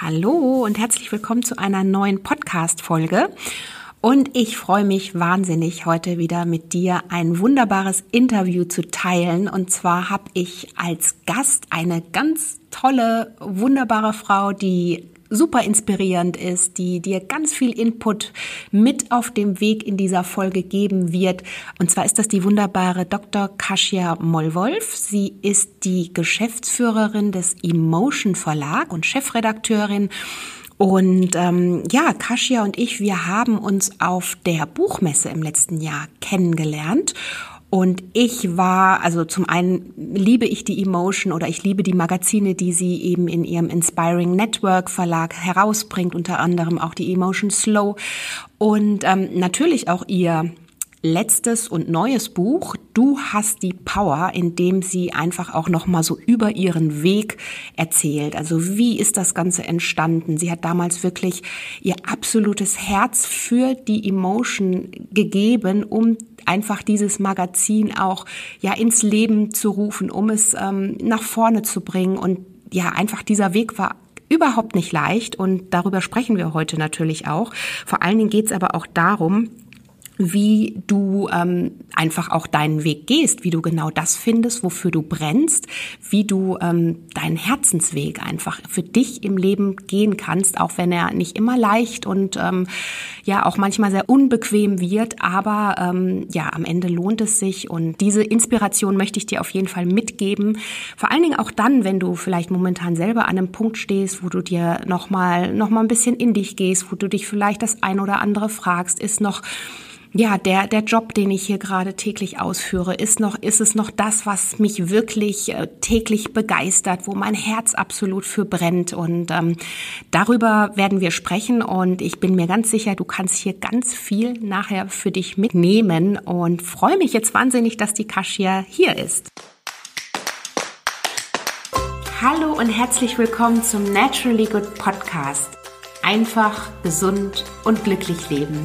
Hallo und herzlich willkommen zu einer neuen Podcast-Folge. Und ich freue mich wahnsinnig, heute wieder mit dir ein wunderbares Interview zu teilen. Und zwar habe ich als Gast eine ganz tolle, wunderbare Frau, die super inspirierend ist, die dir ganz viel Input mit auf dem Weg in dieser Folge geben wird. Und zwar ist das die wunderbare Dr. Kasia Mollwolf. Sie ist die Geschäftsführerin des Emotion Verlag und Chefredakteurin. Und ähm, ja, Kasia und ich, wir haben uns auf der Buchmesse im letzten Jahr kennengelernt und ich war, also zum einen liebe ich die Emotion oder ich liebe die Magazine, die sie eben in ihrem Inspiring Network Verlag herausbringt, unter anderem auch die Emotion Slow und ähm, natürlich auch ihr letztes und neues Buch Du hast die Power, in dem sie einfach auch noch mal so über ihren Weg erzählt. Also wie ist das Ganze entstanden? Sie hat damals wirklich ihr absolutes Herz für die Emotion gegeben, um einfach dieses Magazin auch ja ins Leben zu rufen, um es ähm, nach vorne zu bringen und ja, einfach dieser Weg war überhaupt nicht leicht und darüber sprechen wir heute natürlich auch. Vor allen Dingen geht es aber auch darum, wie du ähm, einfach auch deinen Weg gehst, wie du genau das findest, wofür du brennst, wie du ähm, deinen Herzensweg einfach für dich im Leben gehen kannst, auch wenn er nicht immer leicht und ähm, ja auch manchmal sehr unbequem wird, aber ähm, ja am Ende lohnt es sich und diese Inspiration möchte ich dir auf jeden Fall mitgeben. Vor allen Dingen auch dann, wenn du vielleicht momentan selber an einem Punkt stehst, wo du dir noch mal noch mal ein bisschen in dich gehst, wo du dich vielleicht das ein oder andere fragst, ist noch ja, der, der Job, den ich hier gerade täglich ausführe, ist noch, ist es noch das, was mich wirklich äh, täglich begeistert, wo mein Herz absolut für brennt. Und ähm, darüber werden wir sprechen. Und ich bin mir ganz sicher, du kannst hier ganz viel nachher für dich mitnehmen und freue mich jetzt wahnsinnig, dass die Kasia hier ist. Hallo und herzlich willkommen zum Naturally Good Podcast. Einfach, gesund und glücklich leben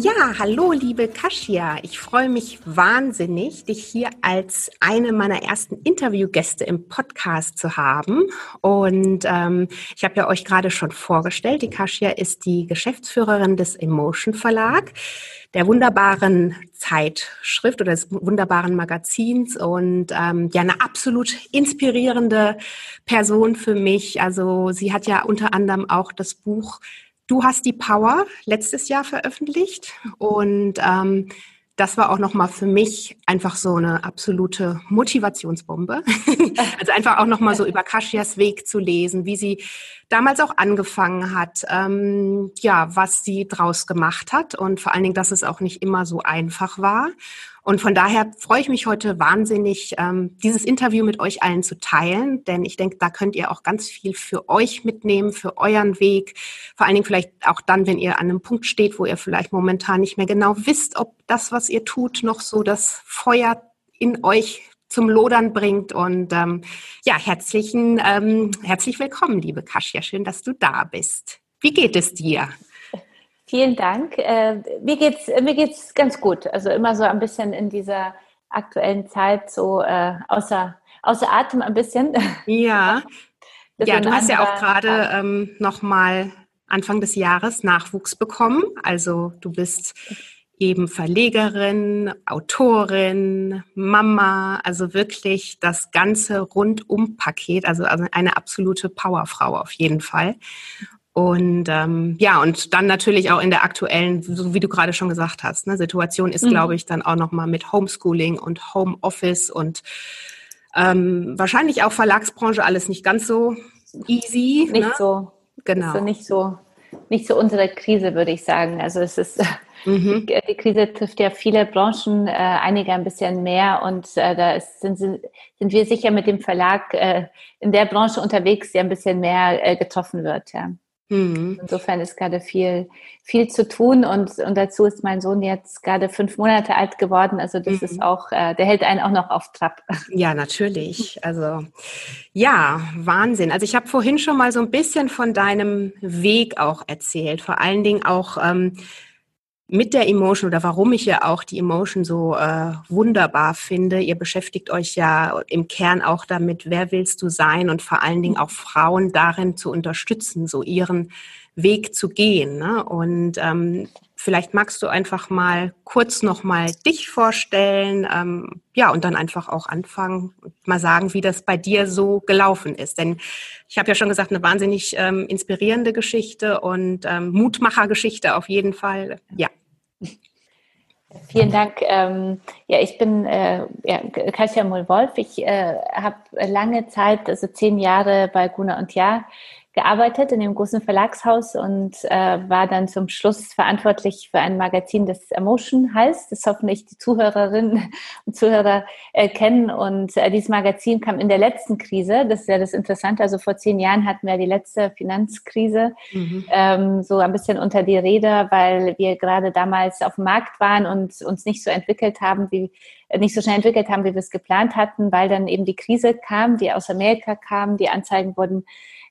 Ja, hallo liebe Kasia. Ich freue mich wahnsinnig, dich hier als eine meiner ersten Interviewgäste im Podcast zu haben. Und ähm, ich habe ja euch gerade schon vorgestellt, die Kasia ist die Geschäftsführerin des Emotion Verlag, der wunderbaren Zeitschrift oder des wunderbaren Magazins und ähm, ja eine absolut inspirierende Person für mich. Also sie hat ja unter anderem auch das Buch Du hast die Power letztes Jahr veröffentlicht und ähm, das war auch nochmal für mich einfach so eine absolute Motivationsbombe. also einfach auch nochmal so über Kashias Weg zu lesen, wie sie damals auch angefangen hat, ähm, ja, was sie draus gemacht hat und vor allen Dingen, dass es auch nicht immer so einfach war. Und von daher freue ich mich heute wahnsinnig, ähm, dieses Interview mit euch allen zu teilen, denn ich denke, da könnt ihr auch ganz viel für euch mitnehmen, für euren Weg. Vor allen Dingen vielleicht auch dann, wenn ihr an einem Punkt steht, wo ihr vielleicht momentan nicht mehr genau wisst, ob das, was ihr tut, noch so das Feuer in euch zum Lodern bringt. Und ähm, ja, herzlichen, ähm, herzlich willkommen, liebe Kasia. Schön, dass du da bist. Wie geht es dir? Vielen Dank. Äh, mir geht's mir geht's ganz gut. Also immer so ein bisschen in dieser aktuellen Zeit so äh, außer außer Atem ein bisschen. Ja. ja, du hast ja auch gerade ähm, noch mal Anfang des Jahres Nachwuchs bekommen. Also du bist eben Verlegerin, Autorin, Mama, also wirklich das ganze Rundum-Paket, also eine absolute Powerfrau auf jeden Fall. Und ähm, ja, und dann natürlich auch in der aktuellen, so wie du gerade schon gesagt hast, ne, Situation ist, mhm. glaube ich, dann auch nochmal mit Homeschooling und Homeoffice und ähm, wahrscheinlich auch Verlagsbranche alles nicht ganz so easy. Nicht ne? so. Genau. So nicht so nicht so unsere Krise, würde ich sagen. Also es ist mhm. die Krise trifft ja viele Branchen, äh, einige ein bisschen mehr und äh, da ist, sind, sind wir sicher mit dem Verlag äh, in der Branche unterwegs, der ein bisschen mehr äh, getroffen wird. Ja. Mhm. Insofern ist gerade viel, viel zu tun und, und dazu ist mein Sohn jetzt gerade fünf Monate alt geworden. Also das mhm. ist auch, äh, der hält einen auch noch auf Trab. Ja, natürlich. Also ja, Wahnsinn. Also ich habe vorhin schon mal so ein bisschen von deinem Weg auch erzählt. Vor allen Dingen auch ähm, mit der Emotion oder warum ich ja auch die Emotion so äh, wunderbar finde. Ihr beschäftigt euch ja im Kern auch damit, wer willst du sein und vor allen Dingen auch Frauen darin zu unterstützen, so ihren Weg zu gehen. Ne? Und ähm, vielleicht magst du einfach mal kurz nochmal dich vorstellen, ähm, ja, und dann einfach auch anfangen und mal sagen, wie das bei dir so gelaufen ist. Denn ich habe ja schon gesagt, eine wahnsinnig ähm, inspirierende Geschichte und ähm, Mutmachergeschichte auf jeden Fall. Ja. Vielen Dank. Ähm, ja, ich bin äh, ja, Katja Moll-Wolf. Ich äh, habe lange Zeit, also zehn Jahre bei Guna und Ja gearbeitet in dem großen Verlagshaus und äh, war dann zum Schluss verantwortlich für ein Magazin, das Emotion heißt, das hoffentlich die Zuhörerinnen und Zuhörer äh, kennen. Und äh, dieses Magazin kam in der letzten Krise, das ist ja das Interessante, also vor zehn Jahren hatten wir die letzte Finanzkrise mhm. ähm, so ein bisschen unter die Räder, weil wir gerade damals auf dem Markt waren und uns nicht so entwickelt haben, wie äh, nicht so schnell entwickelt haben, wie wir es geplant hatten, weil dann eben die Krise kam, die aus Amerika kam, die Anzeigen wurden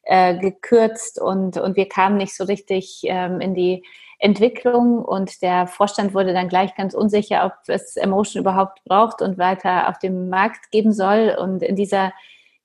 äh, gekürzt und, und wir kamen nicht so richtig ähm, in die Entwicklung und der Vorstand wurde dann gleich ganz unsicher, ob es Emotion überhaupt braucht und weiter auf dem Markt geben soll. Und in dieser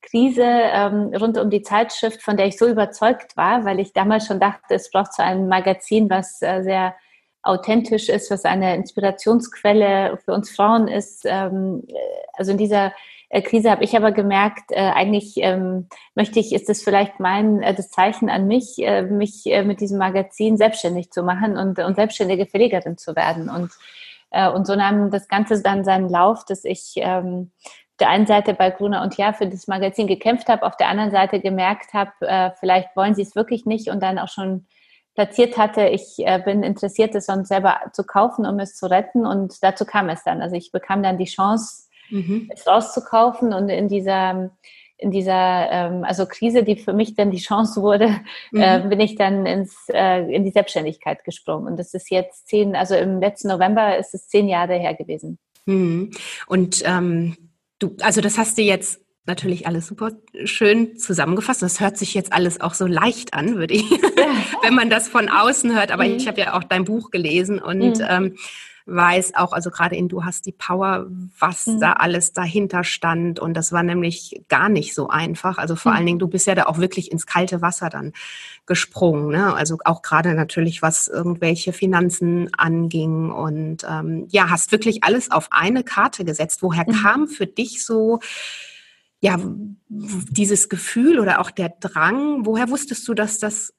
Krise ähm, rund um die Zeitschrift, von der ich so überzeugt war, weil ich damals schon dachte, es braucht so ein Magazin, was äh, sehr authentisch ist, was eine Inspirationsquelle für uns Frauen ist. Ähm, äh, also in dieser Krise habe ich aber gemerkt, äh, eigentlich ähm, möchte ich, ist es vielleicht mein äh, das Zeichen an mich, äh, mich äh, mit diesem Magazin selbstständig zu machen und, und selbstständige Verlegerin zu werden. Und, äh, und so nahm das Ganze dann seinen Lauf, dass ich ähm, auf der einen Seite bei Gruner und Ja für das Magazin gekämpft habe, auf der anderen Seite gemerkt habe, äh, vielleicht wollen sie es wirklich nicht und dann auch schon platziert hatte, ich äh, bin interessiert, es sonst selber zu kaufen, um es zu retten. Und dazu kam es dann. Also ich bekam dann die Chance, mhm. es rauszukaufen und in dieser in dieser ähm, also Krise, die für mich dann die Chance wurde, mhm. äh, bin ich dann ins, äh, in die Selbstständigkeit gesprungen. Und das ist jetzt zehn, also im letzten November ist es zehn Jahre her gewesen. Mhm. Und ähm, du, also das hast du jetzt natürlich alles super schön zusammengefasst. Das hört sich jetzt alles auch so leicht an, würde ich, wenn man das von außen hört. Aber mhm. ich habe ja auch dein Buch gelesen und mhm. ähm, weiß auch, also gerade in Du hast die Power, was mhm. da alles dahinter stand. Und das war nämlich gar nicht so einfach. Also vor mhm. allen Dingen, du bist ja da auch wirklich ins kalte Wasser dann gesprungen. Ne? Also auch gerade natürlich, was irgendwelche Finanzen anging. Und ähm, ja, hast wirklich alles auf eine Karte gesetzt. Woher mhm. kam für dich so ja, dieses Gefühl oder auch der Drang, woher wusstest du, dass das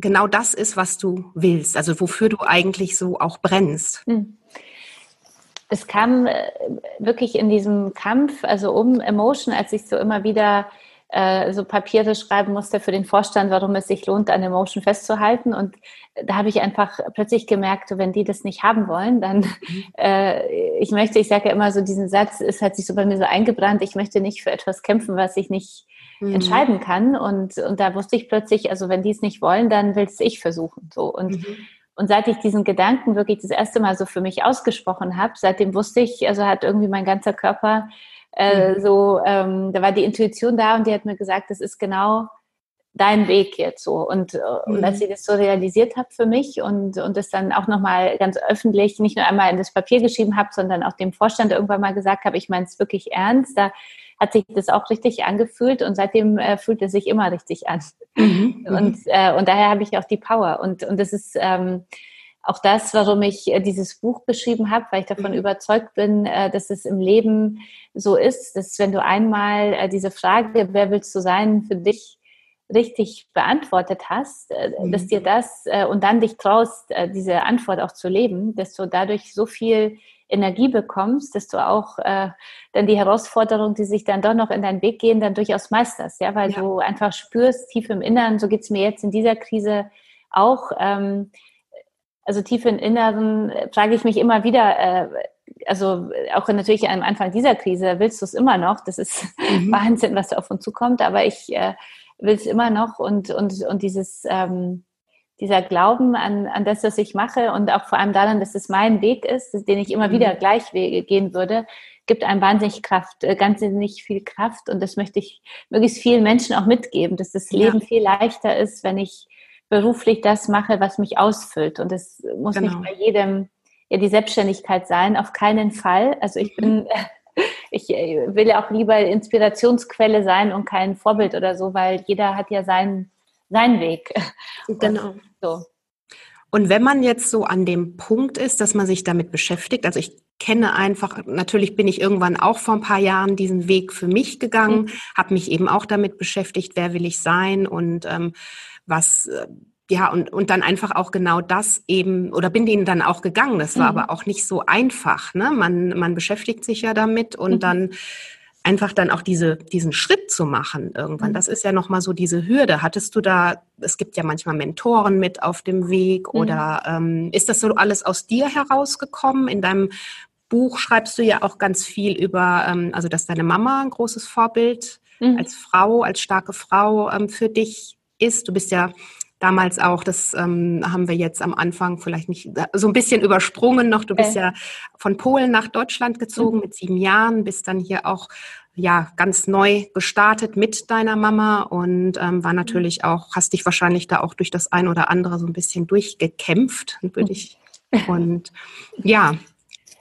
genau das ist, was du willst, also wofür du eigentlich so auch brennst? Hm. Es kam äh, wirklich in diesem Kampf, also um Emotion, als ich so immer wieder äh, so Papiere schreiben musste für den Vorstand, warum es sich lohnt, an Emotion festzuhalten. Und da habe ich einfach plötzlich gemerkt, wenn die das nicht haben wollen, dann, mhm. äh, ich möchte, ich sage ja immer so diesen Satz, es hat sich so bei mir so eingebrannt, ich möchte nicht für etwas kämpfen, was ich nicht mhm. entscheiden kann. Und, und da wusste ich plötzlich, also wenn die es nicht wollen, dann will es ich versuchen. So. Und, mhm. und seit ich diesen Gedanken wirklich das erste Mal so für mich ausgesprochen habe, seitdem wusste ich, also hat irgendwie mein ganzer Körper äh, mhm. so, ähm, da war die Intuition da und die hat mir gesagt, das ist genau dein Weg jetzt so. Und, mhm. und als mhm. ich das so realisiert habe für mich und, und das dann auch nochmal ganz öffentlich, nicht nur einmal in das Papier geschrieben habe, sondern auch dem Vorstand irgendwann mal gesagt habe, ich meine es wirklich ernst, da hat sich das auch richtig angefühlt und seitdem äh, fühlt es sich immer richtig an. Mhm, mhm. und, äh, und daher habe ich auch die Power. Und, und das ist ähm, auch das, warum ich äh, dieses Buch geschrieben habe, weil ich davon mhm. überzeugt bin, äh, dass es im Leben so ist, dass wenn du einmal äh, diese Frage, wer willst du sein, für dich richtig beantwortet hast, mhm. dass dir das und dann dich traust, diese Antwort auch zu leben, dass du dadurch so viel Energie bekommst, dass du auch äh, dann die Herausforderungen, die sich dann doch noch in deinen Weg gehen, dann durchaus meisterst, ja, weil ja. du einfach spürst, tief im Inneren, so geht's mir jetzt in dieser Krise auch, ähm, also tief im Inneren frage ich mich immer wieder, äh, also auch natürlich am Anfang dieser Krise willst du es immer noch. Das ist mhm. Wahnsinn, was da auf uns zukommt, aber ich äh, will es immer noch und, und, und dieses, ähm, dieser Glauben an, an das, was ich mache und auch vor allem daran, dass es mein Weg ist, den ich immer mhm. wieder gleich gehen würde, gibt einem wahnsinnig Kraft, äh, ganz nicht viel Kraft und das möchte ich möglichst vielen Menschen auch mitgeben, dass das Leben ja. viel leichter ist, wenn ich beruflich das mache, was mich ausfüllt und das muss genau. nicht bei jedem ja die Selbstständigkeit sein, auf keinen Fall. Also ich bin, ich äh, will ja auch lieber Inspirationsquelle sein und kein Vorbild oder so, weil jeder hat ja seinen, seinen Weg. Genau. Und so. Und wenn man jetzt so an dem Punkt ist, dass man sich damit beschäftigt, also ich kenne einfach, natürlich bin ich irgendwann auch vor ein paar Jahren diesen Weg für mich gegangen, mhm. habe mich eben auch damit beschäftigt, wer will ich sein und ähm, was äh, ja, und, und dann einfach auch genau das eben, oder bin denen dann auch gegangen. Das war mhm. aber auch nicht so einfach. Ne? Man, man beschäftigt sich ja damit und mhm. dann einfach dann auch diese, diesen Schritt zu machen irgendwann. Mhm. Das ist ja nochmal so diese Hürde. Hattest du da, es gibt ja manchmal Mentoren mit auf dem Weg mhm. oder ähm, ist das so alles aus dir herausgekommen? In deinem Buch schreibst du ja auch ganz viel über, ähm, also dass deine Mama ein großes Vorbild mhm. als Frau, als starke Frau ähm, für dich ist. Du bist ja damals auch, das ähm, haben wir jetzt am Anfang vielleicht nicht so ein bisschen übersprungen noch. Du bist okay. ja von Polen nach Deutschland gezogen mhm. mit sieben Jahren, bist dann hier auch ja ganz neu gestartet mit deiner Mama und ähm, war natürlich auch, hast dich wahrscheinlich da auch durch das ein oder andere so ein bisschen durchgekämpft, würde mhm. ich. Und ja,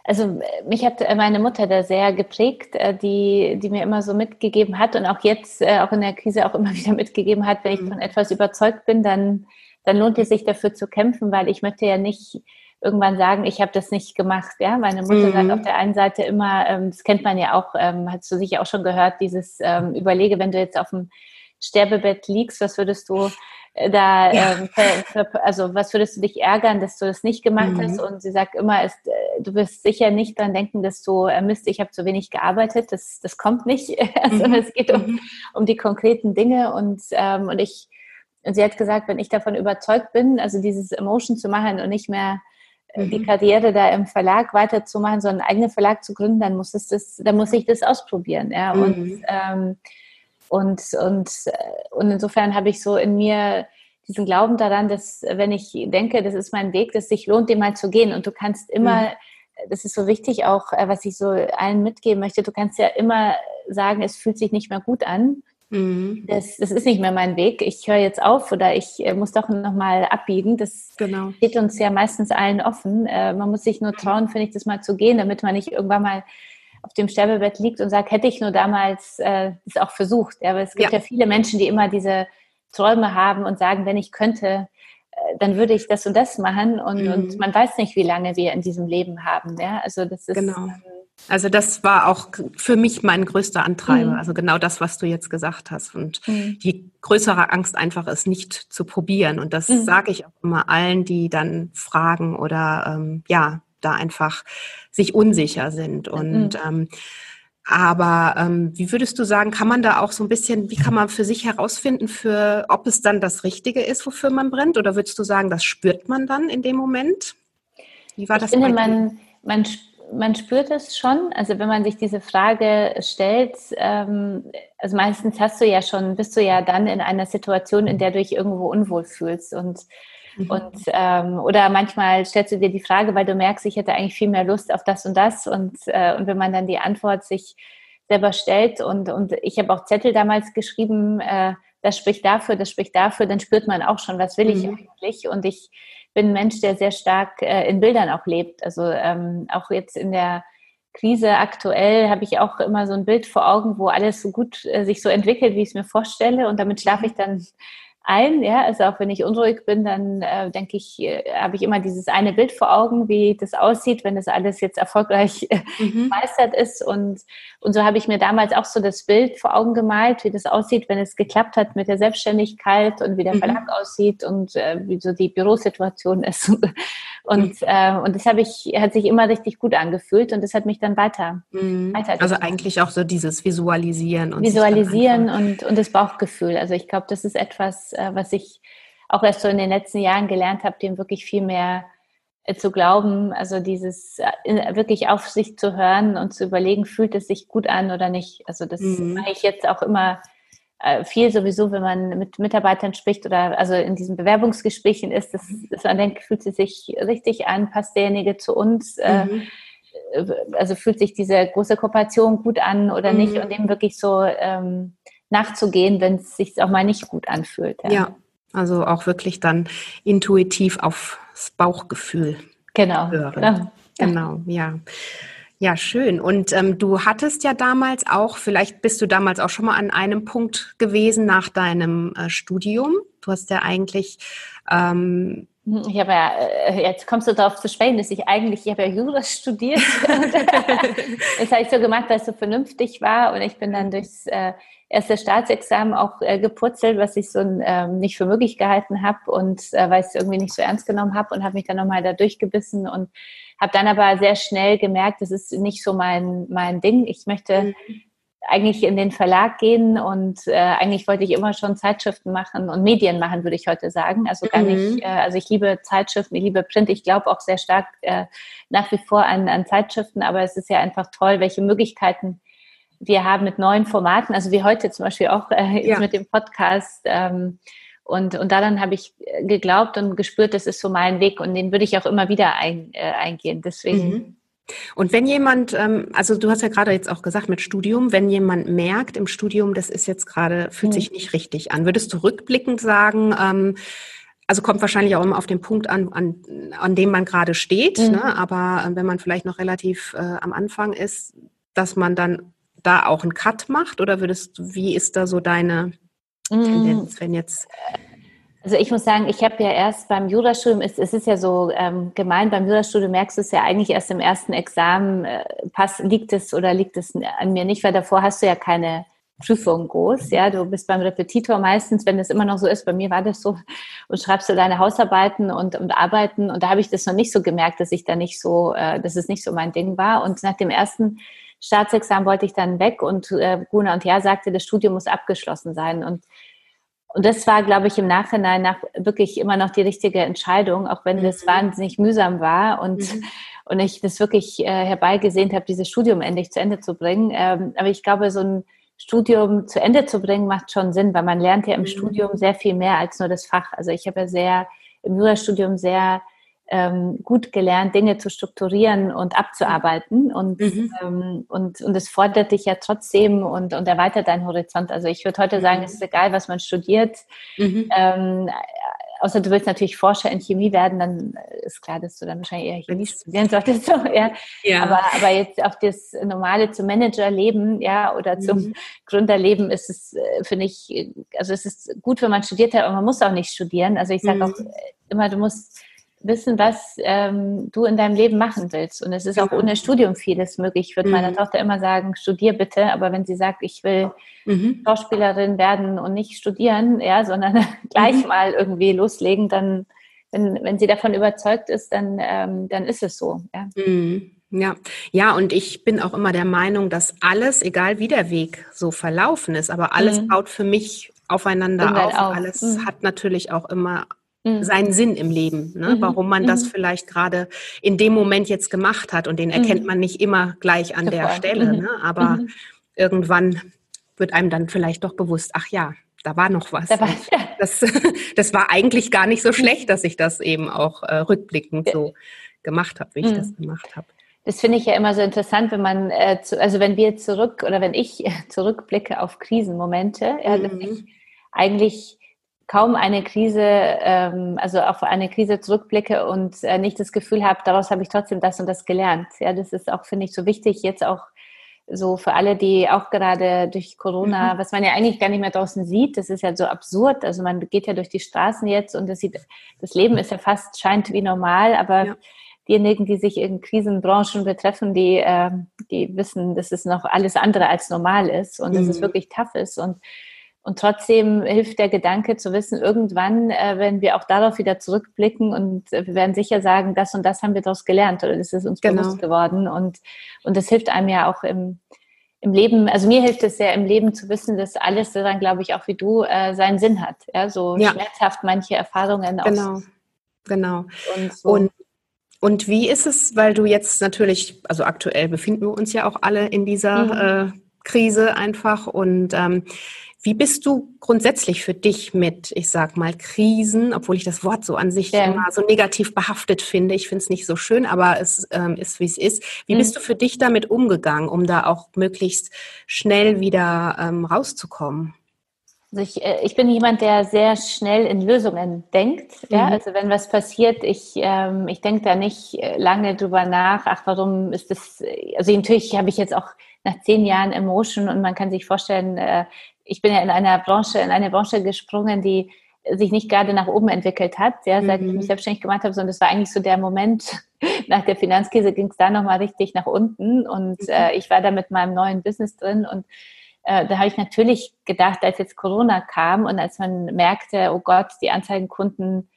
also mich hat äh, meine Mutter da sehr geprägt, äh, die, die mir immer so mitgegeben hat und auch jetzt, äh, auch in der Krise auch immer wieder mitgegeben hat, wenn ich mhm. von etwas überzeugt bin, dann, dann lohnt es sich dafür zu kämpfen, weil ich möchte ja nicht irgendwann sagen, ich habe das nicht gemacht. Ja, meine Mutter mhm. sagt auf der einen Seite immer, ähm, das kennt man ja auch, ähm, hast du sicher auch schon gehört, dieses ähm, Überlege, wenn du jetzt auf dem Sterbebett liegst, was würdest du da, ja. ähm, also was würdest du dich ärgern, dass du das nicht gemacht mhm. hast? Und sie sagt immer, ist, äh, du wirst sicher nicht dran denken, dass du, äh, Mist, ich habe zu wenig gearbeitet, das, das kommt nicht, also mhm. es geht um, mhm. um die konkreten Dinge und, ähm, und ich, und sie hat gesagt, wenn ich davon überzeugt bin, also dieses Emotion zu machen und nicht mehr äh, die mhm. Karriere da im Verlag weiterzumachen, sondern einen eigenen Verlag zu gründen, dann muss es das, dann muss ich das ausprobieren, ja. Und mhm. ähm, und, und, und insofern habe ich so in mir diesen Glauben daran, dass wenn ich denke, das ist mein Weg, dass es sich lohnt, den mal zu gehen. Und du kannst immer, mhm. das ist so wichtig auch, äh, was ich so allen mitgeben möchte, du kannst ja immer sagen, es fühlt sich nicht mehr gut an. Mhm. Das, das ist nicht mehr mein Weg. Ich höre jetzt auf oder ich äh, muss doch nochmal abbiegen. Das genau. steht uns ja meistens allen offen. Äh, man muss sich nur trauen, finde ich, das mal zu gehen, damit man nicht irgendwann mal auf dem Sterbebett liegt und sagt, hätte ich nur damals äh, das auch versucht. Ja, aber es gibt ja. ja viele Menschen, die immer diese Träume haben und sagen, wenn ich könnte, äh, dann würde ich das und das machen und, mhm. und man weiß nicht, wie lange wir in diesem Leben haben. Ja, also das ist. Genau. Ähm, also das war auch für mich mein größter Antreiber. Mhm. Also genau das, was du jetzt gesagt hast. Und mhm. die größere Angst einfach ist, nicht zu probieren. Und das mhm. sage ich auch immer allen, die dann fragen oder ähm, ja, da einfach sich unsicher sind. Und mhm. ähm, aber ähm, wie würdest du sagen, kann man da auch so ein bisschen, wie kann man für sich herausfinden, für ob es dann das Richtige ist, wofür man brennt? Oder würdest du sagen, das spürt man dann in dem Moment? Wie war ich das? Finde, man, man, man spürt es schon. Also wenn man sich diese Frage stellt, ähm, also meistens hast du ja schon, bist du ja dann in einer Situation, in der du dich irgendwo unwohl fühlst und Mhm. Und, ähm, oder manchmal stellst du dir die Frage, weil du merkst, ich hätte eigentlich viel mehr Lust auf das und das. Und, äh, und wenn man dann die Antwort sich selber stellt und, und ich habe auch Zettel damals geschrieben, äh, das spricht dafür, das spricht dafür, dann spürt man auch schon, was will mhm. ich eigentlich. Und ich bin ein Mensch, der sehr stark äh, in Bildern auch lebt. Also ähm, auch jetzt in der Krise aktuell habe ich auch immer so ein Bild vor Augen, wo alles so gut äh, sich so entwickelt, wie ich es mir vorstelle. Und damit schlafe ich dann ein. Ja, also auch wenn ich unruhig bin, dann äh, denke ich, äh, habe ich immer dieses eine Bild vor Augen, wie das aussieht, wenn das alles jetzt erfolgreich mhm. meistert ist. Und, und so habe ich mir damals auch so das Bild vor Augen gemalt, wie das aussieht, wenn es geklappt hat mit der Selbstständigkeit und wie der mhm. Verlag aussieht und äh, wie so die Bürosituation ist. Und, mhm. äh, und das habe ich, hat sich immer richtig gut angefühlt und das hat mich dann weiter. Mhm. weiter also eigentlich auch so dieses Visualisieren und Visualisieren und, und das Bauchgefühl. Also ich glaube, das ist etwas, äh, was ich auch erst so in den letzten Jahren gelernt habe, dem wirklich viel mehr äh, zu glauben, also dieses äh, wirklich auf sich zu hören und zu überlegen, fühlt es sich gut an oder nicht. Also das mhm. mache ich jetzt auch immer viel sowieso, wenn man mit Mitarbeitern spricht oder also in diesen Bewerbungsgesprächen ist, dass, dass man denkt, fühlt es sich richtig an, passt derjenige zu uns, mhm. also fühlt sich diese große Kooperation gut an oder mhm. nicht und dem wirklich so ähm, nachzugehen, wenn es sich auch mal nicht gut anfühlt. Ja. ja. also auch wirklich dann intuitiv aufs Bauchgefühl genau, hören. Genau, genau ja. Ja, schön. Und ähm, du hattest ja damals auch, vielleicht bist du damals auch schon mal an einem Punkt gewesen nach deinem äh, Studium. Du hast ja eigentlich ähm, ich habe ja, äh, jetzt kommst du darauf zu sprechen, dass ich eigentlich, ich habe ja Jura studiert. das habe ich so gemacht, weil es so vernünftig war und ich bin dann durchs äh, erste Staatsexamen auch äh, gepurzelt, was ich so ähm, nicht für möglich gehalten habe und äh, weil ich es irgendwie nicht so ernst genommen habe und habe mich dann nochmal da durchgebissen und habe dann aber sehr schnell gemerkt, das ist nicht so mein, mein Ding. Ich möchte mhm. Eigentlich in den Verlag gehen und äh, eigentlich wollte ich immer schon Zeitschriften machen und Medien machen, würde ich heute sagen. Also gar mhm. nicht, äh, also ich liebe Zeitschriften, ich liebe Print, ich glaube auch sehr stark äh, nach wie vor an, an Zeitschriften, aber es ist ja einfach toll, welche Möglichkeiten wir haben mit neuen Formaten, also wie heute zum Beispiel auch äh, ja. mit dem Podcast, ähm, und, und daran habe ich äh, geglaubt und gespürt, das ist so mein Weg und den würde ich auch immer wieder ein, äh, eingehen. Deswegen. Mhm. Und wenn jemand, ähm, also du hast ja gerade jetzt auch gesagt mit Studium, wenn jemand merkt im Studium, das ist jetzt gerade, fühlt mhm. sich nicht richtig an, würdest du rückblickend sagen, ähm, also kommt wahrscheinlich auch immer auf den Punkt an, an, an dem man gerade steht, mhm. ne? aber äh, wenn man vielleicht noch relativ äh, am Anfang ist, dass man dann da auch einen Cut macht oder würdest du, wie ist da so deine Tendenz, mm. wenn jetzt also ich muss sagen, ich habe ja erst beim Jurastudium, es, es ist ja so ähm, gemein, beim Jurastudium merkst du es ja eigentlich erst im ersten Examen, äh, pass, liegt es oder liegt es an mir nicht, weil davor hast du ja keine Prüfung groß, ja, du bist beim Repetitor meistens, wenn es immer noch so ist, bei mir war das so, und schreibst du deine Hausarbeiten und, und Arbeiten. Und da habe ich das noch nicht so gemerkt, dass ich da nicht so, äh, dass es nicht so mein Ding war. Und nach dem ersten Staatsexamen wollte ich dann weg. Und äh, Guna und Ja sagte, das Studium muss abgeschlossen sein. Und, und das war, glaube ich, im Nachhinein nach wirklich immer noch die richtige Entscheidung, auch wenn das mhm. wahnsinnig mühsam war und, mhm. und ich das wirklich äh, herbeigesehnt habe, dieses Studium endlich zu Ende zu bringen. Ähm, aber ich glaube, so ein Studium zu Ende zu bringen, macht schon Sinn, weil man lernt ja im mhm. Studium sehr viel mehr als nur das Fach. Also ich habe ja sehr im Jurastudium sehr ähm, gut gelernt, Dinge zu strukturieren und abzuarbeiten. Und, mhm. ähm, und, und es fordert dich ja trotzdem und, und erweitert deinen Horizont. Also ich würde heute sagen, mhm. es ist egal, was man studiert. Mhm. Ähm, außer du willst natürlich Forscher in Chemie werden, dann ist klar, dass du dann wahrscheinlich eher Chemie studieren solltest. So, ja. ja. Aber, aber jetzt auf das normale zum Managerleben, ja, oder zum mhm. Gründerleben ist es, äh, finde ich, also es ist gut, wenn man studiert hat, aber man muss auch nicht studieren. Also ich sage mhm. auch immer, du musst wissen, was ähm, du in deinem Leben machen willst. Und es ist auch ohne Studium vieles möglich. Ich würde mhm. meiner Tochter immer sagen, studier bitte. Aber wenn sie sagt, ich will mhm. Schauspielerin werden und nicht studieren, ja, sondern gleich mhm. mal irgendwie loslegen, dann, wenn, wenn sie davon überzeugt ist, dann, ähm, dann ist es so. Ja. Mhm. Ja, ja, und ich bin auch immer der Meinung, dass alles, egal wie der Weg so verlaufen ist, aber alles mhm. baut für mich aufeinander auf. auf. Alles mhm. hat natürlich auch immer Mhm. seinen Sinn im Leben, ne? Mhm. warum man das mhm. vielleicht gerade in dem Moment jetzt gemacht hat. Und den erkennt mhm. man nicht immer gleich an der Stelle, mhm. ne? aber irgendwann wird einem dann vielleicht doch bewusst, ach ja, da war noch was. Da war, ja. das, das war eigentlich gar nicht so schlecht, dass ich das eben auch äh, rückblickend so gemacht habe, wie ich das gemacht habe. Das finde ich ja immer so interessant, wenn man, äh, zu, also wenn wir zurück oder wenn ich zurückblicke auf Krisenmomente, ja, dass ich eigentlich kaum eine Krise, ähm, also auf eine Krise zurückblicke und äh, nicht das Gefühl habe, daraus habe ich trotzdem das und das gelernt. Ja, das ist auch, finde ich, so wichtig, jetzt auch so für alle, die auch gerade durch Corona, mhm. was man ja eigentlich gar nicht mehr draußen sieht, das ist ja so absurd. Also man geht ja durch die Straßen jetzt und das sieht, das Leben ist ja fast, scheint wie normal, aber ja. diejenigen, die sich in Krisenbranchen betreffen, die, äh, die wissen, dass es noch alles andere als normal ist und mhm. dass es mhm. wirklich tough ist und und trotzdem hilft der Gedanke zu wissen, irgendwann, äh, wenn wir auch darauf wieder zurückblicken und äh, wir werden sicher sagen, das und das haben wir daraus gelernt oder das ist uns genau. bewusst geworden. Und, und das hilft einem ja auch im, im Leben, also mir hilft es sehr im Leben zu wissen, dass alles dann, glaube ich, auch wie du, äh, seinen Sinn hat. Ja, so ja. schmerzhaft manche Erfahrungen Genau, genau. Und, so. und, und wie ist es, weil du jetzt natürlich, also aktuell befinden wir uns ja auch alle in dieser mhm. äh, Krise einfach und ähm, wie bist du grundsätzlich für dich mit, ich sag mal, Krisen, obwohl ich das Wort so an sich ja. immer so negativ behaftet finde? Ich finde es nicht so schön, aber es ähm, ist, wie es ist. Wie mhm. bist du für dich damit umgegangen, um da auch möglichst schnell wieder ähm, rauszukommen? Also ich, äh, ich bin jemand, der sehr schnell in Lösungen denkt. Mhm. Ja? Also wenn was passiert, ich, ähm, ich denke da nicht äh, lange drüber nach, ach, warum ist das, also natürlich habe ich jetzt auch nach zehn Jahren Emotion und man kann sich vorstellen, äh, ich bin ja in einer Branche, in eine Branche gesprungen, die sich nicht gerade nach oben entwickelt hat, ja, seit mhm. ich mich selbstständig gemacht habe, sondern das war eigentlich so der Moment, nach der Finanzkrise ging es da nochmal richtig nach unten und mhm. äh, ich war da mit meinem neuen Business drin und äh, da habe ich natürlich gedacht, als jetzt Corona kam und als man merkte, oh Gott, die Anzeigenkunden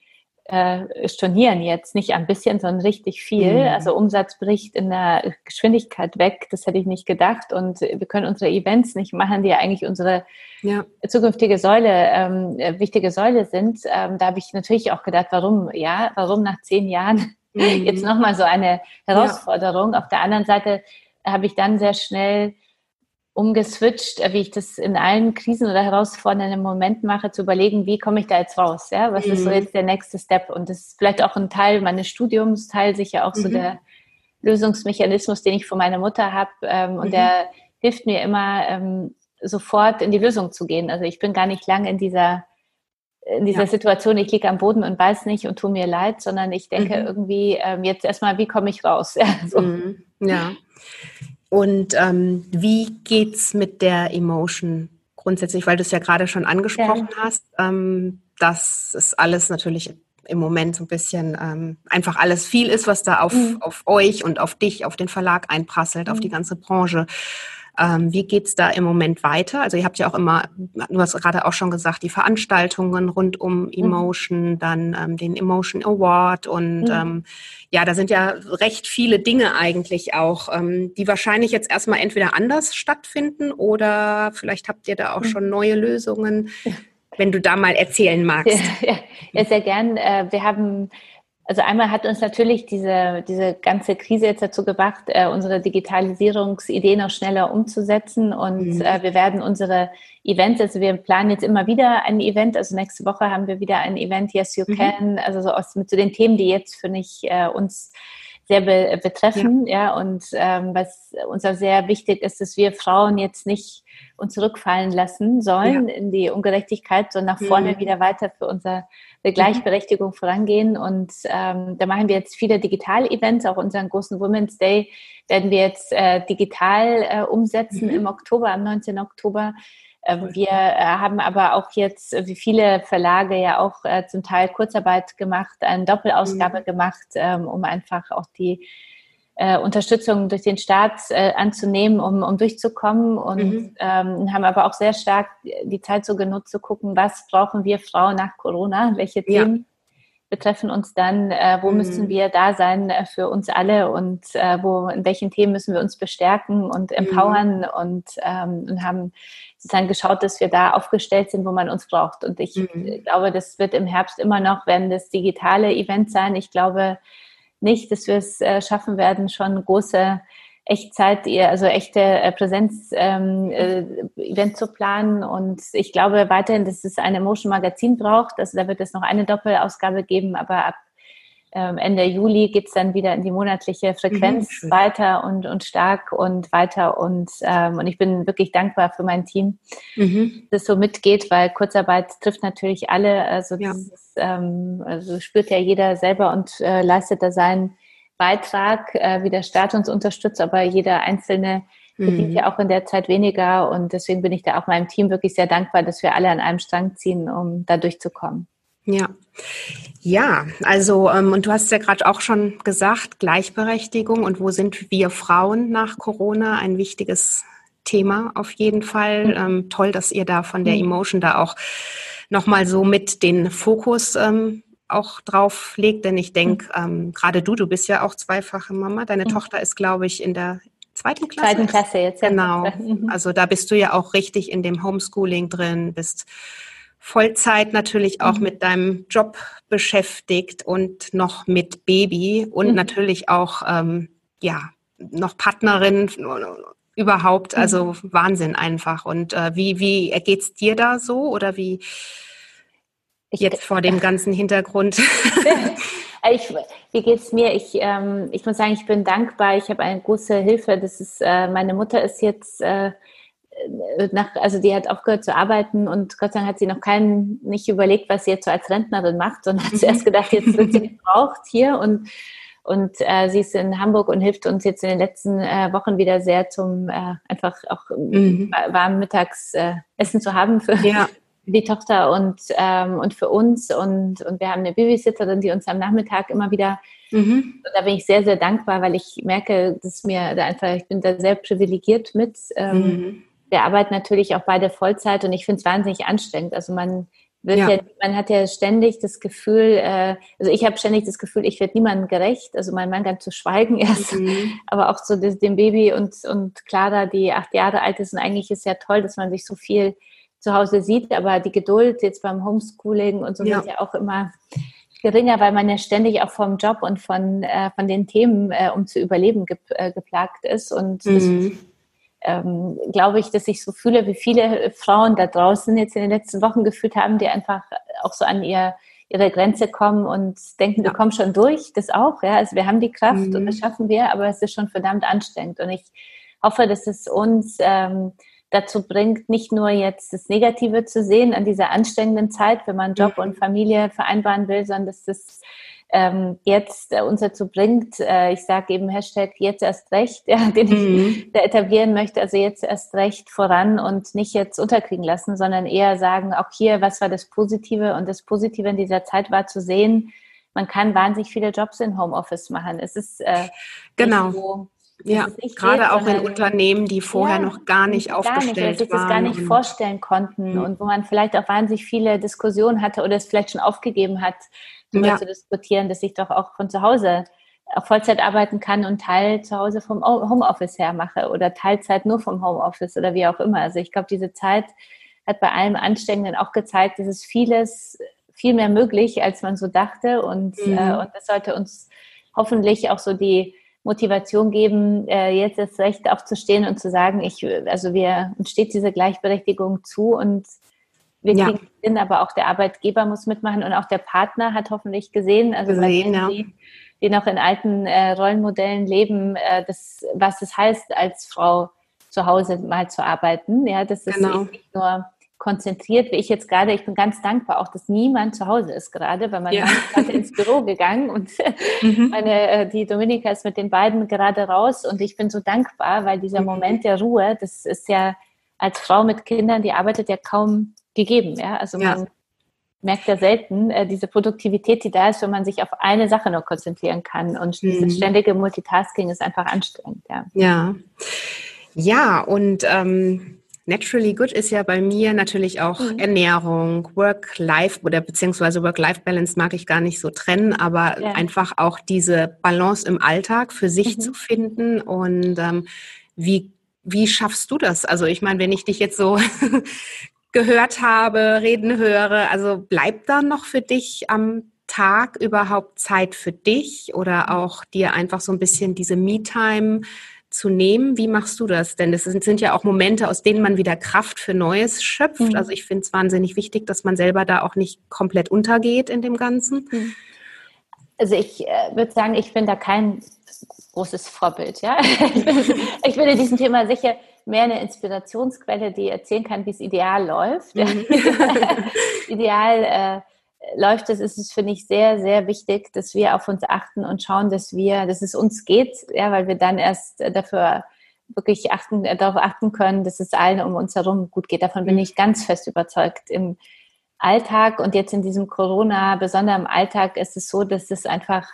äh, stornieren jetzt nicht ein bisschen, sondern richtig viel. Mhm. Also Umsatz bricht in der Geschwindigkeit weg. Das hätte ich nicht gedacht. Und wir können unsere Events nicht machen, die ja eigentlich unsere ja. zukünftige Säule, ähm, äh, wichtige Säule sind. Ähm, da habe ich natürlich auch gedacht, warum, ja, warum nach zehn Jahren mhm. jetzt nochmal so eine Herausforderung. Ja. Auf der anderen Seite habe ich dann sehr schnell umgeswitcht, äh, wie ich das in allen Krisen oder herausfordernden Momenten mache, zu überlegen, wie komme ich da jetzt raus? Ja? Was mhm. ist so mhm. jetzt der nächste Step? Und das ist vielleicht auch ein Teil meines Studiums, Teil sicher auch mhm. so der Lösungsmechanismus, den ich von meiner Mutter habe. Ähm, und mhm. der hilft mir immer, ähm, sofort in die Lösung zu gehen. Also ich bin gar nicht lange in dieser in dieser ja. Situation, ich liege am Boden und weiß nicht und tue mir leid, sondern ich denke mhm. irgendwie ähm, jetzt erstmal, wie komme ich raus? Ja, so. Mhm. ja. Und ähm, wie geht's mit der Emotion grundsätzlich, weil du es ja gerade schon angesprochen ja. hast, ähm, dass es alles natürlich im Moment so ein bisschen ähm, einfach alles viel ist, was da auf, mhm. auf euch und auf dich, auf den Verlag einprasselt, mhm. auf die mhm. ganze Branche. Ähm, wie geht's da im Moment weiter? Also ihr habt ja auch immer, du hast gerade auch schon gesagt, die Veranstaltungen rund um mhm. Emotion, mhm. dann ähm, den Emotion Award und mhm. ähm, ja, da sind ja recht viele Dinge eigentlich auch, ähm, die wahrscheinlich jetzt erstmal entweder anders stattfinden oder vielleicht habt ihr da auch mhm. schon neue Lösungen. Wenn du da mal erzählen magst. Ja, ja sehr gern. Äh, wir haben also einmal hat uns natürlich diese, diese ganze Krise jetzt dazu gebracht, äh, unsere Digitalisierungsidee noch schneller umzusetzen. Und mhm. äh, wir werden unsere Events, also wir planen jetzt immer wieder ein Event. Also nächste Woche haben wir wieder ein Event, Yes You mhm. Can, also so aus, mit so den Themen, die jetzt für mich äh, uns sehr be betreffen. Ja, ja und ähm, was uns auch sehr wichtig ist, dass wir Frauen jetzt nicht uns zurückfallen lassen sollen ja. in die Ungerechtigkeit, sondern nach vorne mhm. wieder weiter für unser der Gleichberechtigung mhm. vorangehen. Und ähm, da machen wir jetzt viele Digital-Events, auch unseren großen Women's Day werden wir jetzt äh, digital äh, umsetzen mhm. im Oktober, am 19. Oktober. Äh, wir äh, haben aber auch jetzt, äh, wie viele Verlage ja auch zum Teil Kurzarbeit gemacht, eine Doppelausgabe mhm. gemacht, ähm, um einfach auch die äh, Unterstützung durch den Staat äh, anzunehmen, um, um durchzukommen und mhm. ähm, haben aber auch sehr stark die Zeit so genutzt zu gucken, was brauchen wir Frauen nach Corona, welche Themen ja. betreffen uns dann, äh, wo mhm. müssen wir da sein für uns alle und wo in welchen Themen müssen wir uns bestärken und mhm. empowern mhm. und, ähm, und haben sozusagen geschaut, dass wir da aufgestellt sind, wo man uns braucht. Und ich mhm. glaube, das wird im Herbst immer noch, werden das digitale Event sein. Ich glaube, nicht, dass wir es äh, schaffen werden, schon große Echtzeit, also echte äh, Präsenz-Event ähm, äh, zu planen. Und ich glaube weiterhin, dass es ein Emotion Magazin braucht. Also da wird es noch eine Doppelausgabe geben, aber ab ähm, Ende Juli geht es dann wieder in die monatliche Frequenz mhm. weiter und, und stark und weiter. Und, ähm, und ich bin wirklich dankbar für mein Team, mhm. das so mitgeht, weil Kurzarbeit trifft natürlich alle. Also, ja. ist, ähm, also spürt ja jeder selber und äh, leistet da seinen Beitrag, äh, wie der Staat uns unterstützt, aber jeder Einzelne verdient mhm. ja auch in der Zeit weniger. Und deswegen bin ich da auch meinem Team wirklich sehr dankbar, dass wir alle an einem Strang ziehen, um da durchzukommen. Ja. Ja, also, ähm, und du hast ja gerade auch schon gesagt, Gleichberechtigung und wo sind wir Frauen nach Corona? Ein wichtiges Thema auf jeden Fall. Mhm. Ähm, toll, dass ihr da von der mhm. Emotion da auch nochmal so mit den Fokus ähm, auch drauf legt, denn ich denke, mhm. ähm, gerade du, du bist ja auch zweifache Mama. Deine mhm. Tochter ist, glaube ich, in der zweiten Klasse? Zweiten Klasse jetzt. Genau. Mhm. Also da bist du ja auch richtig in dem Homeschooling drin, bist Vollzeit natürlich auch mhm. mit deinem Job beschäftigt und noch mit Baby und mhm. natürlich auch, ähm, ja, noch Partnerin überhaupt. Also mhm. Wahnsinn einfach. Und äh, wie, wie es dir da so oder wie jetzt vor dem ganzen Hintergrund? ich, wie geht's mir? Ich, ähm, ich muss sagen, ich bin dankbar. Ich habe eine große Hilfe. Das ist, äh, meine Mutter ist jetzt äh, nach, also die hat aufgehört zu arbeiten und Gott sei Dank hat sie noch keinen, nicht überlegt, was sie jetzt so als Rentnerin macht, sondern hat zuerst gedacht, jetzt wird sie gebraucht hier und und äh, sie ist in Hamburg und hilft uns jetzt in den letzten äh, Wochen wieder sehr zum äh, einfach auch mhm. warm mittags äh, Essen zu haben für, ja die Tochter und, ähm, und für uns. Und, und wir haben eine Babysitterin, die uns am Nachmittag immer wieder, mhm. und da bin ich sehr, sehr dankbar, weil ich merke, dass mir da einfach, ich bin da sehr privilegiert mit. Ähm, mhm. Wir arbeiten natürlich auch beide Vollzeit und ich finde es wahnsinnig anstrengend. Also man wird ja. ja. man hat ja ständig das Gefühl, äh, also ich habe ständig das Gefühl, ich werde niemandem gerecht. Also mein Mann ganz zu schweigen erst, mhm. aber auch so das, dem Baby und, und Clara, die acht Jahre alt ist. Und eigentlich ist ja toll, dass man sich so viel zu Hause sieht, aber die Geduld jetzt beim Homeschooling und so ja. wird ja auch immer geringer, weil man ja ständig auch vom Job und von, äh, von den Themen, äh, um zu überleben, ge äh, geplagt ist. Und mhm. Ähm, glaube ich, dass ich so fühle, wie viele Frauen da draußen jetzt in den letzten Wochen gefühlt haben, die einfach auch so an ihr ihre Grenze kommen und denken, ja. wir kommen schon durch, das auch, ja, also wir haben die Kraft mhm. und das schaffen wir, aber es ist schon verdammt anstrengend und ich hoffe, dass es uns ähm, dazu bringt, nicht nur jetzt das Negative zu sehen an dieser anstrengenden Zeit, wenn man Job mhm. und Familie vereinbaren will, sondern dass das ähm, jetzt äh, uns dazu bringt, äh, ich sage eben Hashtag jetzt erst recht, ja, den mhm. ich da etablieren möchte, also jetzt erst recht voran und nicht jetzt unterkriegen lassen, sondern eher sagen, auch hier, was war das Positive? Und das Positive in dieser Zeit war zu sehen, man kann wahnsinnig viele Jobs in Homeoffice machen. Es ist äh, genau. So, ja, gerade geht, auch in Unternehmen, die vorher ja, noch gar nicht aufgestellt gar nicht, sich das gar nicht vorstellen konnten mhm. und wo man vielleicht auch wahnsinnig viele Diskussionen hatte oder es vielleicht schon aufgegeben hat, darüber ja. zu diskutieren, dass ich doch auch von zu Hause auf Vollzeit arbeiten kann und Teil zu Hause vom Homeoffice her mache oder Teilzeit nur vom Homeoffice oder wie auch immer. Also ich glaube, diese Zeit hat bei allem Anstrengenden auch gezeigt, dass es vieles viel mehr möglich, als man so dachte und, mhm. äh, und das sollte uns hoffentlich auch so die Motivation geben, äh, jetzt das Recht aufzustehen und zu sagen, ich, also wir, uns steht diese Gleichberechtigung zu und wir kriegen ja. Sinn, aber auch der Arbeitgeber muss mitmachen und auch der Partner hat hoffentlich gesehen, also gesehen, ja. die, die noch in alten äh, Rollenmodellen leben, äh, das, was es heißt, als Frau zu Hause mal zu arbeiten. Ja, das ist genau. nicht nur konzentriert, wie ich jetzt gerade, ich bin ganz dankbar auch, dass niemand zu Hause ist gerade, weil mein ja. Mann ist ins Büro gegangen und mhm. meine, äh, die Dominika ist mit den beiden gerade raus und ich bin so dankbar, weil dieser mhm. Moment der Ruhe, das ist ja als Frau mit Kindern, die arbeitet ja kaum gegeben, ja, also man ja. merkt ja selten äh, diese Produktivität, die da ist, wenn man sich auf eine Sache nur konzentrieren kann und mhm. dieses ständige Multitasking ist einfach anstrengend, ja. Ja, ja und ähm Naturally Good ist ja bei mir natürlich auch mhm. Ernährung, Work-Life oder beziehungsweise Work-Life-Balance mag ich gar nicht so trennen, aber ja. einfach auch diese Balance im Alltag für sich mhm. zu finden und ähm, wie, wie schaffst du das? Also ich meine, wenn ich dich jetzt so gehört habe, reden höre, also bleibt da noch für dich am Tag überhaupt Zeit für dich oder auch dir einfach so ein bisschen diese Me-Time zu nehmen. Wie machst du das? Denn es sind, sind, ja auch Momente, aus denen man wieder Kraft für Neues schöpft. Mhm. Also ich finde es wahnsinnig wichtig, dass man selber da auch nicht komplett untergeht in dem Ganzen. Mhm. Also ich äh, würde sagen, ich bin da kein großes Vorbild. Ja? ich bin in diesem Thema sicher mehr eine Inspirationsquelle, die erzählen kann, wie es ideal läuft. Mhm. ideal äh, läuft das, ist es, finde ich, sehr, sehr wichtig, dass wir auf uns achten und schauen, dass wir, dass es uns geht, ja, weil wir dann erst äh, dafür wirklich achten, äh, darauf achten können, dass es allen um uns herum gut geht. Davon bin mhm. ich ganz fest überzeugt. Im Alltag und jetzt in diesem Corona, besonders im Alltag, ist es so, dass es einfach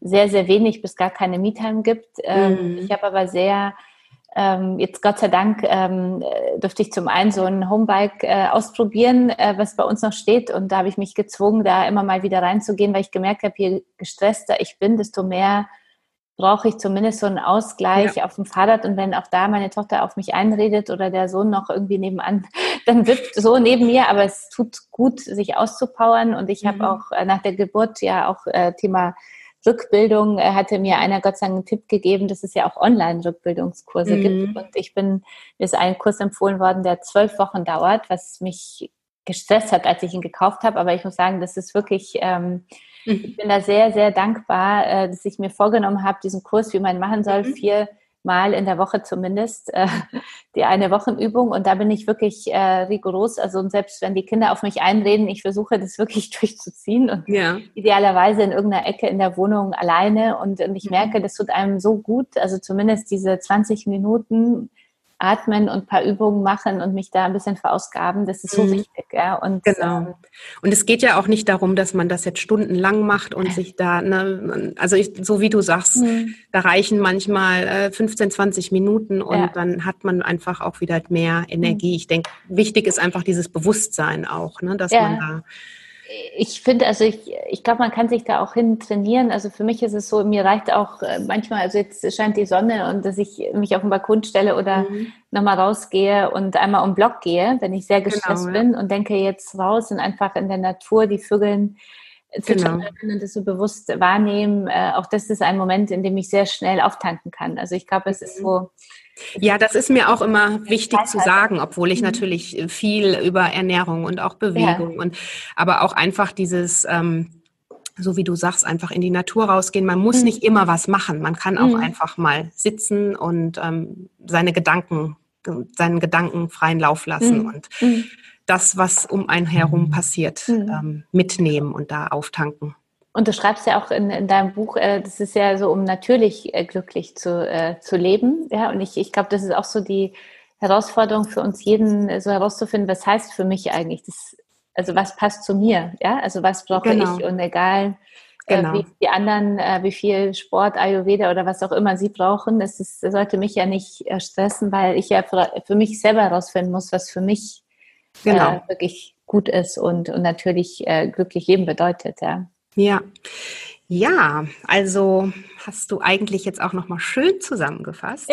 sehr, sehr wenig bis gar keine Me-Time gibt. Ähm, mhm. Ich habe aber sehr ähm, jetzt Gott sei Dank ähm, durfte ich zum einen so ein Homebike äh, ausprobieren, äh, was bei uns noch steht. Und da habe ich mich gezwungen, da immer mal wieder reinzugehen, weil ich gemerkt habe, je gestresster ich bin, desto mehr brauche ich zumindest so einen Ausgleich ja. auf dem Fahrrad. Und wenn auch da meine Tochter auf mich einredet oder der Sohn noch irgendwie nebenan, dann wird so neben mir. Aber es tut gut, sich auszupowern. Und ich mhm. habe auch äh, nach der Geburt ja auch äh, Thema Rückbildung, äh, hatte mir einer Gott sei Dank einen Tipp gegeben, dass es ja auch Online-Rückbildungskurse mhm. gibt. Und ich bin, mir ist ein Kurs empfohlen worden, der zwölf Wochen dauert, was mich gestresst hat, als ich ihn gekauft habe. Aber ich muss sagen, das ist wirklich, ähm, mhm. ich bin da sehr, sehr dankbar, äh, dass ich mir vorgenommen habe, diesen Kurs, wie man machen soll, mhm. vier Mal in der Woche zumindest äh, die eine Wochenübung und da bin ich wirklich äh, rigoros. Also selbst wenn die Kinder auf mich einreden, ich versuche das wirklich durchzuziehen und ja. idealerweise in irgendeiner Ecke in der Wohnung alleine und, und ich mhm. merke, das tut einem so gut. Also zumindest diese 20 Minuten atmen und ein paar Übungen machen und mich da ein bisschen verausgaben, das ist so mhm. wichtig. Ja? Und, genau. Ähm, und es geht ja auch nicht darum, dass man das jetzt stundenlang macht und sich da, ne, also ich, so wie du sagst, mhm. da reichen manchmal äh, 15, 20 Minuten und ja. dann hat man einfach auch wieder mehr Energie. Mhm. Ich denke, wichtig ist einfach dieses Bewusstsein auch, ne, dass ja. man da ich finde, also ich, ich glaube, man kann sich da auch hin trainieren. Also für mich ist es so, mir reicht auch äh, manchmal, also jetzt scheint die Sonne und dass ich mich auf den Balkon stelle oder mhm. nochmal rausgehe und einmal um den Block gehe, wenn ich sehr genau, gestresst genau, ja. bin und denke jetzt raus und einfach in der Natur die Vögeln genau. und das so bewusst wahrnehmen. Äh, auch das ist ein Moment, in dem ich sehr schnell auftanken kann. Also ich glaube, es ist mhm. so, ja, das ist mir auch immer wichtig zu sagen, obwohl ich mhm. natürlich äh, viel über Ernährung und auch Bewegung ja. und aber auch einfach dieses ähm, so wie du sagst, einfach in die Natur rausgehen. Man muss mhm. nicht immer was machen. Man kann auch mhm. einfach mal sitzen und ähm, seine Gedanken, seinen Gedanken freien Lauf lassen mhm. und. Das, was um einen herum passiert, mhm. ähm, mitnehmen und da auftanken. Und du schreibst ja auch in, in deinem Buch, äh, das ist ja so, um natürlich äh, glücklich zu, äh, zu leben. Ja, und ich, ich glaube, das ist auch so die Herausforderung für uns jeden, äh, so herauszufinden, was heißt für mich eigentlich das, also was passt zu mir, ja, also was brauche genau. ich und egal, äh, genau. wie die anderen, äh, wie viel Sport, Ayurveda oder was auch immer sie brauchen, das, ist, sollte mich ja nicht stressen, weil ich ja für, für mich selber herausfinden muss, was für mich genau. wirklich gut ist und, und natürlich glücklich leben bedeutet, ja. Ja. Ja, also hast du eigentlich jetzt auch noch mal schön zusammengefasst.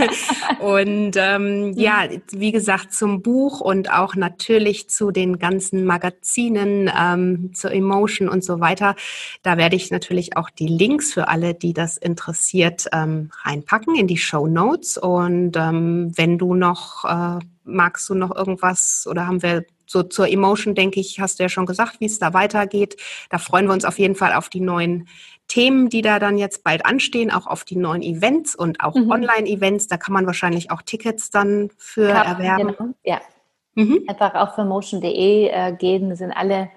und ähm, ja, wie gesagt, zum Buch und auch natürlich zu den ganzen Magazinen, ähm, zur Emotion und so weiter. Da werde ich natürlich auch die Links für alle, die das interessiert, ähm, reinpacken in die Show Notes. Und ähm, wenn du noch äh, magst du noch irgendwas oder haben wir so zur Emotion, denke ich, hast du ja schon gesagt, wie es da weitergeht. Da freuen wir uns auf jeden Fall auf die neuen Themen, die da dann jetzt bald anstehen, auch auf die neuen Events und auch mhm. Online-Events. Da kann man wahrscheinlich auch Tickets dann für Klar, erwerben. Genau. Ja. Mhm. Einfach auf promotion.de äh, gehen, sind alle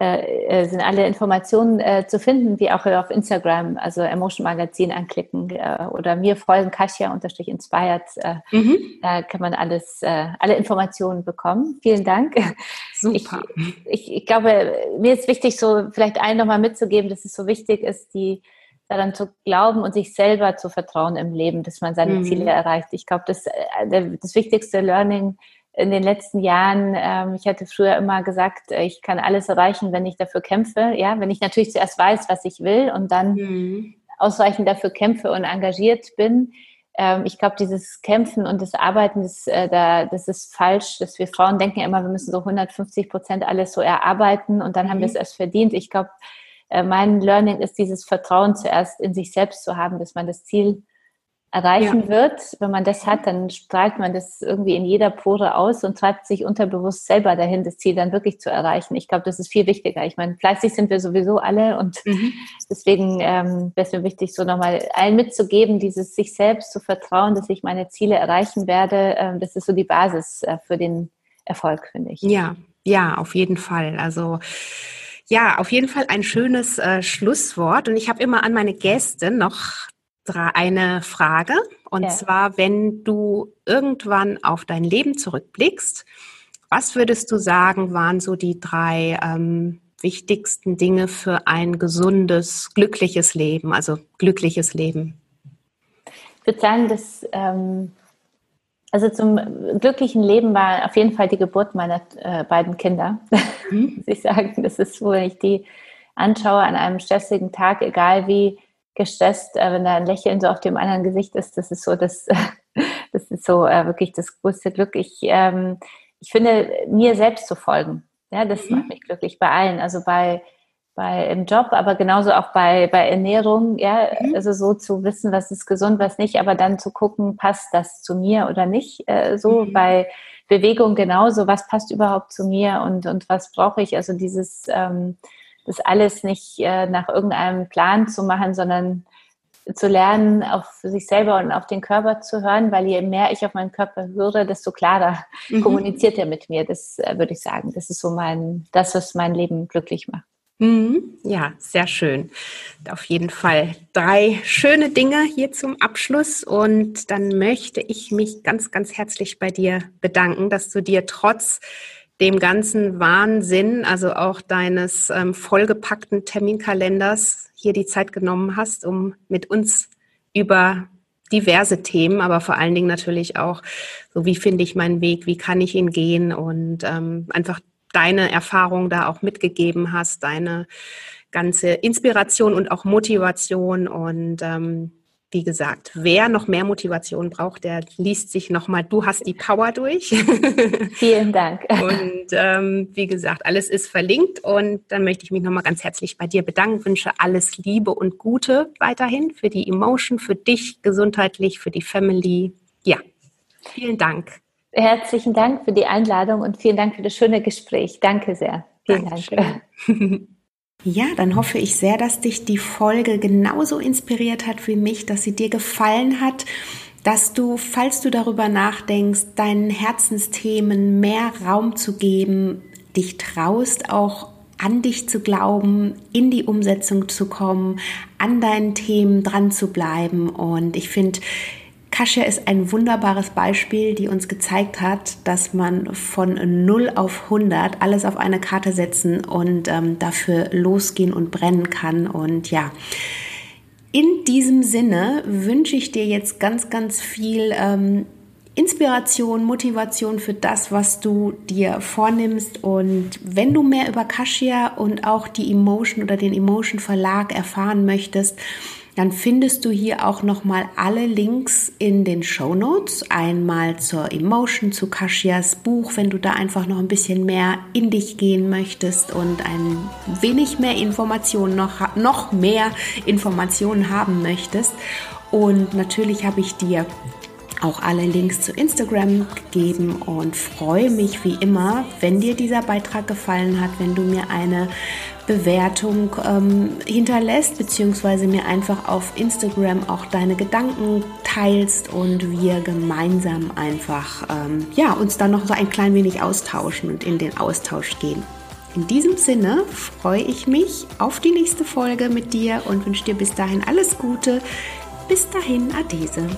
äh, äh, sind alle Informationen äh, zu finden, wie auch auf Instagram, also Emotion Magazin anklicken äh, oder mir folgen, Kasia unterstrich inspired. Äh, mhm. Da kann man alles, alle Informationen bekommen. Vielen Dank. Super. Ich, ich, ich, glaube, mir ist wichtig, so vielleicht einen nochmal mitzugeben, dass es so wichtig ist, die daran zu glauben und sich selber zu vertrauen im Leben, dass man seine mhm. Ziele erreicht. Ich glaube, das, das wichtigste Learning in den letzten Jahren, ähm, ich hatte früher immer gesagt, äh, ich kann alles erreichen, wenn ich dafür kämpfe. Ja, wenn ich natürlich zuerst weiß, was ich will und dann mhm. ausreichend dafür kämpfe und engagiert bin. Ähm, ich glaube, dieses Kämpfen und das Arbeiten, das, äh, da, das ist falsch. Dass wir Frauen denken immer, wir müssen so 150 Prozent alles so erarbeiten und dann mhm. haben wir es erst verdient. Ich glaube, äh, mein Learning ist dieses Vertrauen zuerst in sich selbst zu haben, dass man das Ziel erreichen ja. wird. Wenn man das hat, dann strahlt man das irgendwie in jeder Pore aus und treibt sich unterbewusst selber dahin, das Ziel dann wirklich zu erreichen. Ich glaube, das ist viel wichtiger. Ich meine, fleißig sind wir sowieso alle und mhm. deswegen ähm, wäre es mir wichtig, so nochmal allen mitzugeben, dieses sich selbst zu vertrauen, dass ich meine Ziele erreichen werde. Ähm, das ist so die Basis äh, für den Erfolg, finde ich. Ja, ja, auf jeden Fall. Also ja, auf jeden Fall ein schönes äh, Schlusswort. Und ich habe immer an meine Gäste noch eine Frage. Und ja. zwar, wenn du irgendwann auf dein Leben zurückblickst, was würdest du sagen, waren so die drei ähm, wichtigsten Dinge für ein gesundes, glückliches Leben, also glückliches Leben? Ich würde sagen, dass ähm, also zum glücklichen Leben war auf jeden Fall die Geburt meiner äh, beiden Kinder. Mhm. Muss ich sagen, das ist, wo ich die anschaue an einem stressigen Tag, egal wie gestresst, äh, wenn da ein Lächeln so auf dem anderen Gesicht ist. Das ist so das, das ist so äh, wirklich das größte Glück. Ich, ähm, ich finde, mir selbst zu folgen. Ja, das mhm. macht mich glücklich bei allen. Also bei, bei im Job, aber genauso auch bei, bei Ernährung, ja, mhm. also so zu wissen, was ist gesund, was nicht, aber dann zu gucken, passt das zu mir oder nicht, äh, so mhm. bei Bewegung genauso, was passt überhaupt zu mir und, und was brauche ich, also dieses, ähm, das alles nicht äh, nach irgendeinem Plan zu machen, sondern zu lernen, auf sich selber und auf den Körper zu hören, weil je mehr ich auf meinen Körper höre, desto klarer mhm. kommuniziert er mit mir. Das äh, würde ich sagen. Das ist so mein, das, was mein Leben glücklich macht. Mhm. Ja, sehr schön. Auf jeden Fall drei schöne Dinge hier zum Abschluss. Und dann möchte ich mich ganz, ganz herzlich bei dir bedanken, dass du dir trotz dem ganzen Wahnsinn, also auch deines ähm, vollgepackten Terminkalenders, hier die Zeit genommen hast, um mit uns über diverse Themen, aber vor allen Dingen natürlich auch, so wie finde ich meinen Weg, wie kann ich ihn gehen und ähm, einfach deine Erfahrung da auch mitgegeben hast, deine ganze Inspiration und auch Motivation. Und ähm, wie gesagt, wer noch mehr Motivation braucht, der liest sich nochmal, du hast die Power durch. Vielen Dank. Und ähm, wie gesagt, alles ist verlinkt. Und dann möchte ich mich nochmal ganz herzlich bei dir bedanken, wünsche alles Liebe und Gute weiterhin für die Emotion, für dich gesundheitlich, für die Family. Ja, vielen Dank. Herzlichen Dank für die Einladung und vielen Dank für das schöne Gespräch. Danke sehr. Vielen Dankeschön. Dank. Ja, dann hoffe ich sehr, dass dich die Folge genauso inspiriert hat wie mich, dass sie dir gefallen hat, dass du, falls du darüber nachdenkst, deinen Herzensthemen mehr Raum zu geben, dich traust, auch an dich zu glauben, in die Umsetzung zu kommen, an deinen Themen dran zu bleiben. Und ich finde, Kasia ist ein wunderbares Beispiel, die uns gezeigt hat, dass man von 0 auf 100 alles auf eine Karte setzen und ähm, dafür losgehen und brennen kann. Und ja, in diesem Sinne wünsche ich dir jetzt ganz, ganz viel ähm, Inspiration, Motivation für das, was du dir vornimmst. Und wenn du mehr über Kasia und auch die Emotion oder den Emotion Verlag erfahren möchtest, dann findest du hier auch nochmal alle Links in den Show Notes. Einmal zur Emotion, zu Kashias Buch, wenn du da einfach noch ein bisschen mehr in dich gehen möchtest und ein wenig mehr Informationen noch, noch mehr Informationen haben möchtest. Und natürlich habe ich dir auch alle Links zu Instagram gegeben und freue mich wie immer, wenn dir dieser Beitrag gefallen hat, wenn du mir eine Bewertung ähm, hinterlässt, beziehungsweise mir einfach auf Instagram auch deine Gedanken teilst und wir gemeinsam einfach ähm, ja, uns dann noch so ein klein wenig austauschen und in den Austausch gehen. In diesem Sinne freue ich mich auf die nächste Folge mit dir und wünsche dir bis dahin alles Gute. Bis dahin, Adese.